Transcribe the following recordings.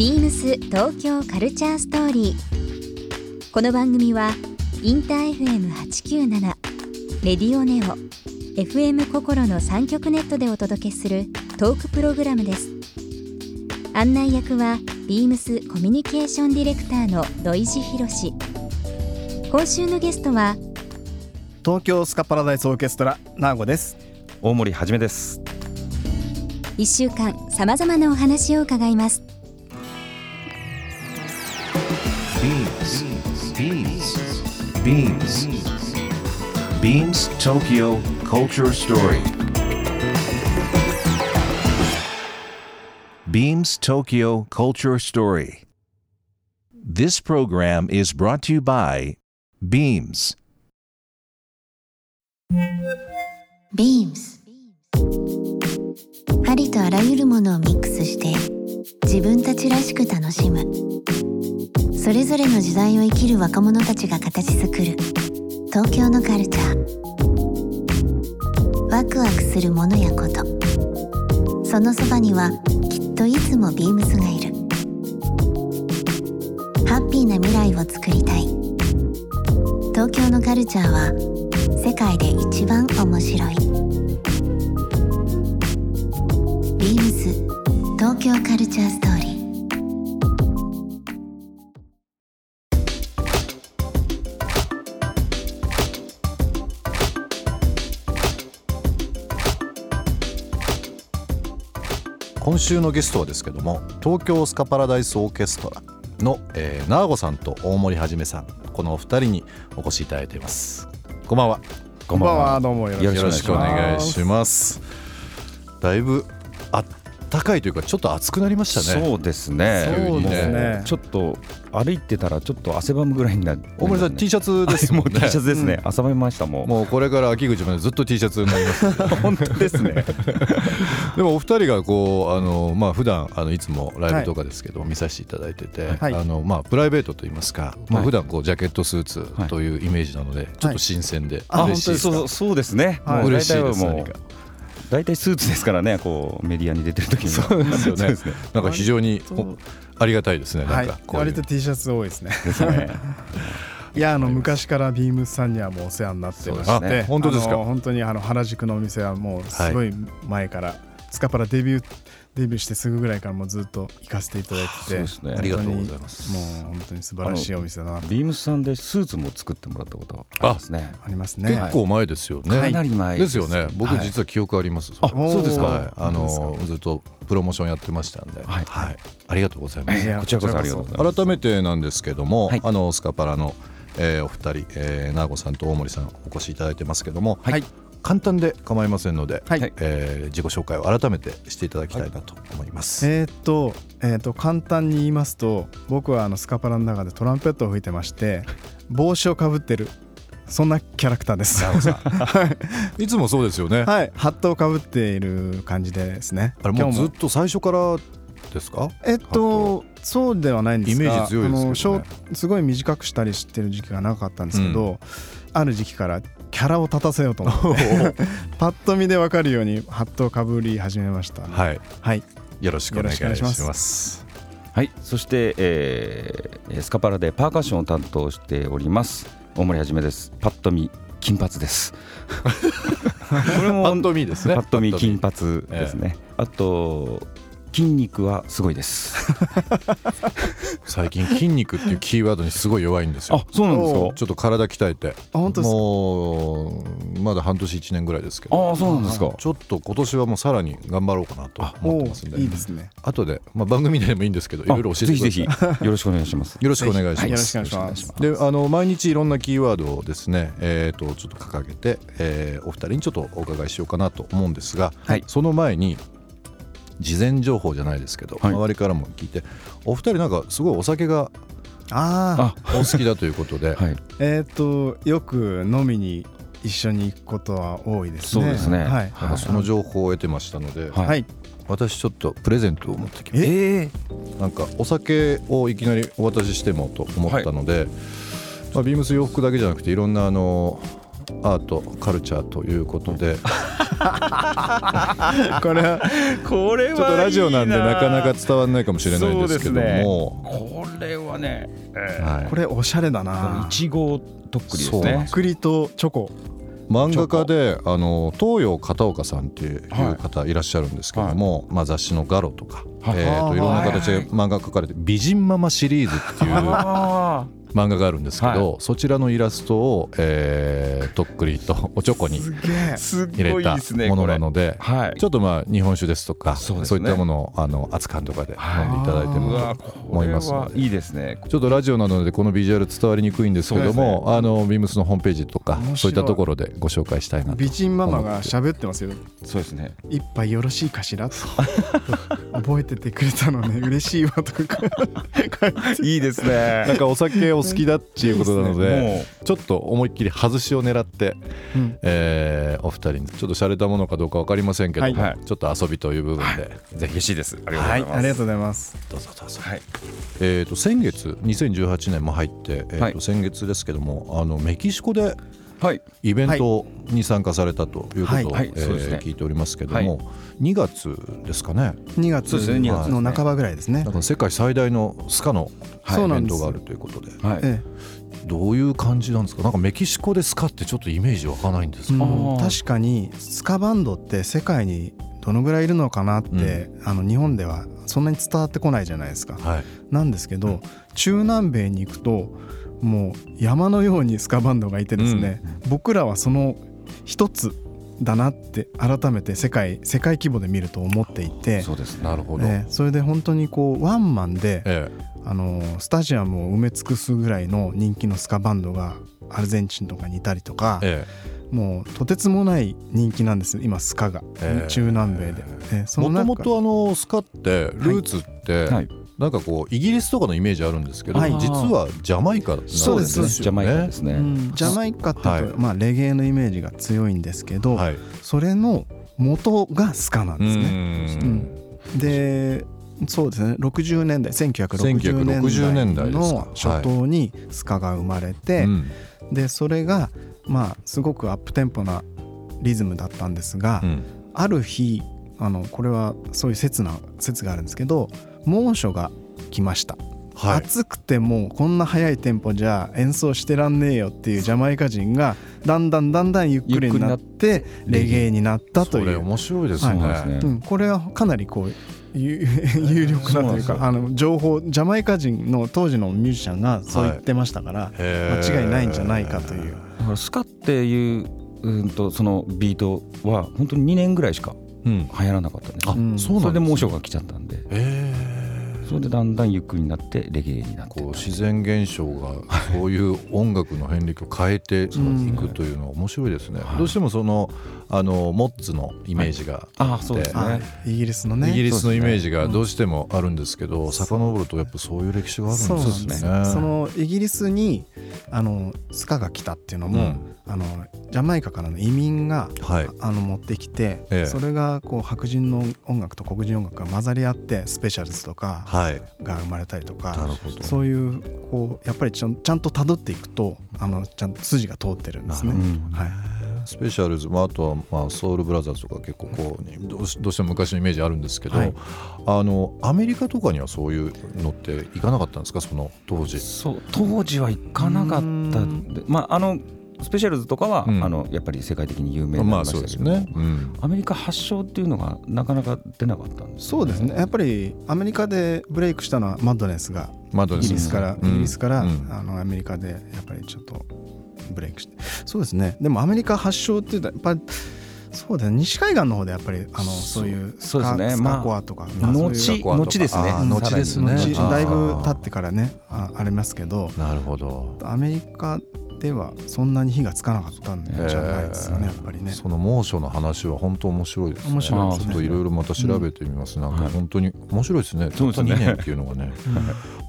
ビームス東京カルチャーストーリー。この番組はインター FM897 レディオネオ FM 心の三極ネットでお届けするトークプログラムです。案内役はビームスコミュニケーションディレクターの土井博志。今週のゲストは東京スカパラダイスオーケストラナーゴです大森はじめです1週間さまざまなお話を伺います BeamsBeamsBeamsTokyo Culture Story Beams Tokyo Culture Story This program is brought to you by Beams ビームスありとあらゆるものをミックスして 自分たちらしく楽しむ。それぞれの時代を生きる若者たちが形作る。東京のカルチャー。ワクワクするものやこと。そのそばにはきっといつもビームスがいる。ハッピーな未来をつくりたい。東京のカルチャーは世界で一番面白い。東京カルチャーストーリー。今週のゲストはですけども東京スカパラダイスオーケストラの、えー、ナーゴさんと大森はじめさん。このお二人にお越しいただいています。こんばんは。こんばんは。どうもよよろしくお願いします。だいぶあったかいというかちょっと暑くなりましたね。そうですね。そうですね。ちょっと歩いてたらちょっと汗ばむぐらいになる。大森さん T シャツですもんね T シャツですね、汗ばみましたもんもうこれから秋口までずっと T シャツになります 本当ですね。でもお二人がこうあのまあ普段あのいつもライブとかですけど、見させていただいてて、はい。あのまあプライベートといいますか、まあはい。普段こうジャケットスーツというイメージなので、ちょっと新鮮であ嬉しいですか、そうそうですね、はい。嬉しいです何か大体スーツですからねこうメディアに出てる時に。はそうですよね。ね。なんか非常にありがたいですねなはい。んかこういう、割と T シャツ多いですね。ですね。いやあの昔からビームスさんにはもうお世話になってまして。ね本当ですか？あの本当にあの原宿のお店はもうすごい前から、スカパラデビューデビューしてすぐぐらいからもうずっと行かせていただいててそうですね。ありがとうございます。もう本当に素晴らしいお店だなと。ビームスさんでスーツも作ってもらったことありますね。ありますね。結構前ですよね、かなり前です。よね。僕はい。実は記憶あります、あそれそうですか。はい、あのずっとプロモーションやってましたんで、はい。ありがとうございます。いやこちらこそありがとうございます。改めてなんですけども、はいあのスカパラの、えーお二人、えー、ナーゴさんと大森さんお越しいただいてますけども、はい簡単で構いませんので、はいえー自己紹介を改めてしていただきたいなと思います。えーっと,、えーっと簡単に言いますと僕はあのスカパラの中でトランペットを吹いてまして 帽子をかぶってるそんなキャラクターです。いつもそうですよね。はい、ハットをかぶっている感じでですね。あれもうずっと最初からですか？えっとそうではないんですがイメージ強いですけどねすごい短くしたりしてる時期が長かったんですけど、ある時期からキャラを立たせようと思って。パッと見で分かるようにハットをかぶり始めました、ね。はい、はい、よろしくお願いしま。す。はい、そして、えー、スカパラでパーカッションを担当しております。大森はじめです。パッと見金髪です。これもパッと見ですね。パッと見金パ髪ですね、あと筋肉はすごいです 最近筋肉っていうキーワードにすごい弱いんですよ。あ。そうなんですか？ちょっと体鍛えて。あ本当ですか？もうまだ半年1年ぐらいですけど。あそうなんですか。ちょっと今年はもうさらに頑張ろうかなと思ってますんで。いいですね。後で、まあ、番組でもいいんですけどいろいろ教えてください。ぜひぜひ。よろしくお願いします。よろしくお願いしはい、よろします。くお願いします。であの毎日いろんなキーワードをですね、えー、とちょっと掲げて、えーお二人にちょっとお伺いしようかなと思うんですが、はい。その前に事前情報じゃないですけど、はい。周りからも聞いてお二人なんかすごいお酒がああ、お好きだということで、はい。えっ、とよく飲みに一緒に行くことは多いですね。そうですね。はい。なんかその情報を得てましたので、はい。はい。私ちょっとプレゼントを持ってきましえたなんかお酒をいきなりお渡ししてもと思ったので、まあ、ビームス洋服だけじゃなくていろんなあのアートカルチャーということで。これはこれちょっとラジオなんでな。かなか伝わらないかもしれないんですけども、これはね、えはい。これおしゃれだー、ないちごとっくりですね。栗とチョコ。漫画家であの東洋片岡さんっていうはい。方いらっしゃるんですけども、まあ、雑誌の「ガロ」とか、はいえーといろんな形で漫画描かれて「美人ママ」シリーズっていうあ漫画があるんですけど、そちらのイラストを、えーとっくりとおちょこに入れたものなので。はい。ちょっとまあ日本酒ですとかそうね。いったものをあの熱燗とかで飲んでいただいてうもわと思いますので。はいいですね。ちょっとラジオなのでこのビジュアル伝わりにくいんですけども、あのビームスのホームページとかそういったところでご紹介したいなと。美人ママが喋ってますよ。そうですね。一杯よろしいかしら？と。覚えててくれたのね。嬉しいわとか。書いていいですね。なんかお酒お好きだっていうことなのでもちょっと思いっきり外しを狙って、うん。えーお二人に。ちょっと洒落たものかどうか分かりませんけども、はい。ちょっと遊びという部分で、ぜひ嬉しいです。ありがとうごはいざいます。ありがとうございます。どうぞどうぞ、はい。えー、と先月2018年も入って、えーとはい。先月ですけどもあのメキシコではい。イベントに参加されたということを、はい。はい。え聞いておりますけども、2月ですかね。2月そうですね2月ですね。の半ばぐらいですね世界最大のスカのイベントがあるということで。はい。えどういう感じなんですか？なんかメキシコでスカってちょっとイメージ湧かないんです確かにスカバンドって世界にどのぐらいいるのかなって、あの日本ではそんなに伝わってこないじゃないですか。はい。なんですけど中南米に行くともう山のようにスカバンドがいてですね、僕らはその一つだなって改めて世界世界規模で見ると思っていて、そうです。ねなるほど、ええそれで本当にこうワンマンでえあのスタジアムを埋め尽くすぐらいの人気のスカバンドがアルゼンチンとかにいたりとかえ、え。もうとてつもない人気なんです。今スカが、ええ。中南米で。ええそえもともとあのスカってルーツって、はいなんかこうイギリスとかのイメージあるんですけど、はい。実はジャマイカなんですね。ジャマイカですね。うん。ジャマイカってい。まあ、レゲエのイメージが強いんですけど、はい。それの元がスカなんですね。ううんんでそうですね60年代1960 1960年年代の初頭にスカが生まれて、うんでそれがまあすごくアップテンポなリズムだったんですが、うん。ある日あのこれはそういう説な説があるんですけど猛暑が来ました。はい。暑くてもうこんな速いテンポじゃ演奏してらんねえよっていうジャマイカ人がだんだんだんだんゆっくりになってレゲエになったという、面白いですね、そうですねうん、これはかなりこう有 有力なというかあの情報ジャマイカ人の当時のミュージシャンがそう言ってましたから、間違いないんじゃないかという。だからスカっていううんとそのビートは本当に2年ぐらいしかうん、流行らなかったんですあ、うんそうなんです、ね、それで猛暑が来ちゃったんで。へそれでだんだんゆっくりになってレゲエになってこう自然現象がそういう音楽の遍歴を変えていくというのは面白いですね。はい。どうしてもそのあのモッツのイメージがあって、あそうですね。はいイギリスのね。イギリスのイメージがどうしてもあるんですけど、遡るとやっぱそういう歴史があるんですね。なんですよそのイギリスにあのスカが来たっていうのも、うん。あのジャマイカからの移民がはい、あの持ってきて、ええ。それがこう白人の音楽と黒人音楽が混ざり合ってスペシャルズとかはい、が生まれたりとか、なるほど。そういうこうやっぱりちゃんと辿っていくとあのちゃんと筋が通ってるんですね。うんはい、スペシャルズ、まあ、あとは、まあ、ソウルブラザーズとか結構こうどうしどうしても昔のイメージあるんですけど、はい。あのアメリカとかにはそういうのって行かなかったんですか？その当時。そう当時は行かなかった。ん。でまああのスペシャルズとかは、うん。あのやっぱり世界的に有名になりままあそうですしたけど、ね。うん。アメリカ発祥っていうのがなかなか出なかったんですよそうですね。やっぱりアメリカでブレイクしたのはマッドネスがイまあどうですギリスから、うん。イギリスから、うん。あのアメリカでやっぱりちょっとブレイクして。そうですね。でもアメリカ発祥っていうとやっぱりそうだね。西海岸の方でやっぱりあのそういうスそうですね。カスまあカコアとか、後そういう。コアとか。後ですね。後ですね。だいぶ経ってからね。あありますけど。なるほど。アメリカではそんなに火がつかなかったんじゃないですかねやっぱりね。その猛暑の話は本当面白いですね。面白いですねちょっといろいろまた調べてみます。なんかはい本当に面白いですね。たった2年っていうのがね。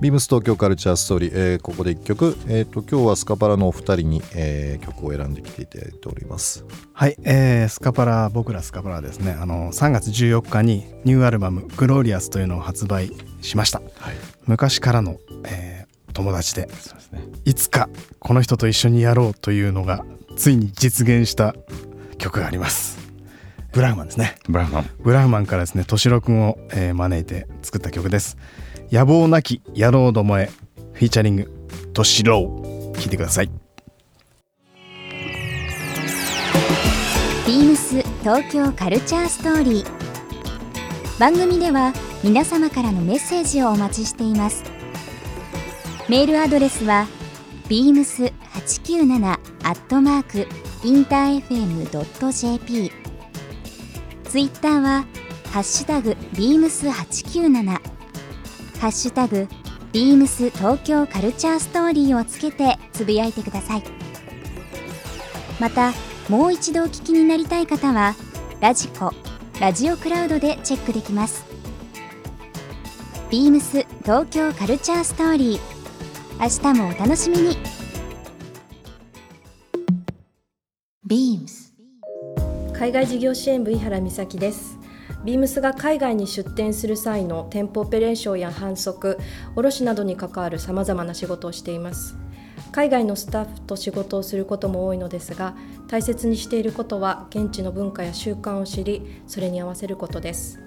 ビームス東京カルチャーストーリー、えーここで1曲、えー、と今日はスカパラのお二人に、えー曲を選んできていただいております。はい、えースカパラ僕らスカパラですねあの3月14日にニューアルバム「グローリアス」というのを発売しましたはい、昔からの、えー友達で。そうですね。いつかこの人と一緒にやろうというのがついに実現した曲があります。ブラフマンですね。ブラフマン。ブラフマンからですね敏郎くんを、えー招いて作った曲です。野望なき野郎どもへフィーチャリング敏郎聴いてください。ビームス東京カルチャーストーリー。番組では皆様からのメッセージをお待ちしていますメールアドレスは beams897 アットマークインター FM.jp ツイッターはハッシュタグ beams897 ハッシュタグビームス東京カルチャーストーリーをつけてつぶやいてください。またもう一度お聞きになりたい方はラジコラジオクラウドでチェックできます。ビームス東京カルチャーストーリー明日もお楽しみに。Beams 海外事業支援部井原美咲です。ビームスが海外に出店する際の店舗オペレーションや販促卸などに関わるさまざまな仕事をしています。海外のスタッフと仕事をすることも多いのですが大切にしていることは現地の文化や習慣を知りそれに合わせることです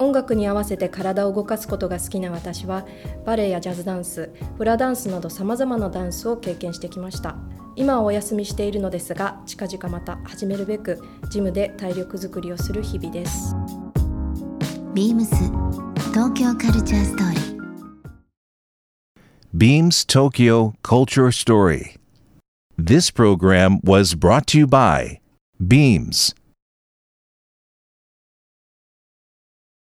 音楽に合わせて体を動かすことが好きな私はバレエやジャズダンスフラダンスなどさまざまなダンスを経験してきました今はお休みしているのですが近々また始めるべくジムで体力づくりをする日々です Beams 東京カルチャーストーリー Beams Tokyo Culture Story. This program was brought to you by Beams.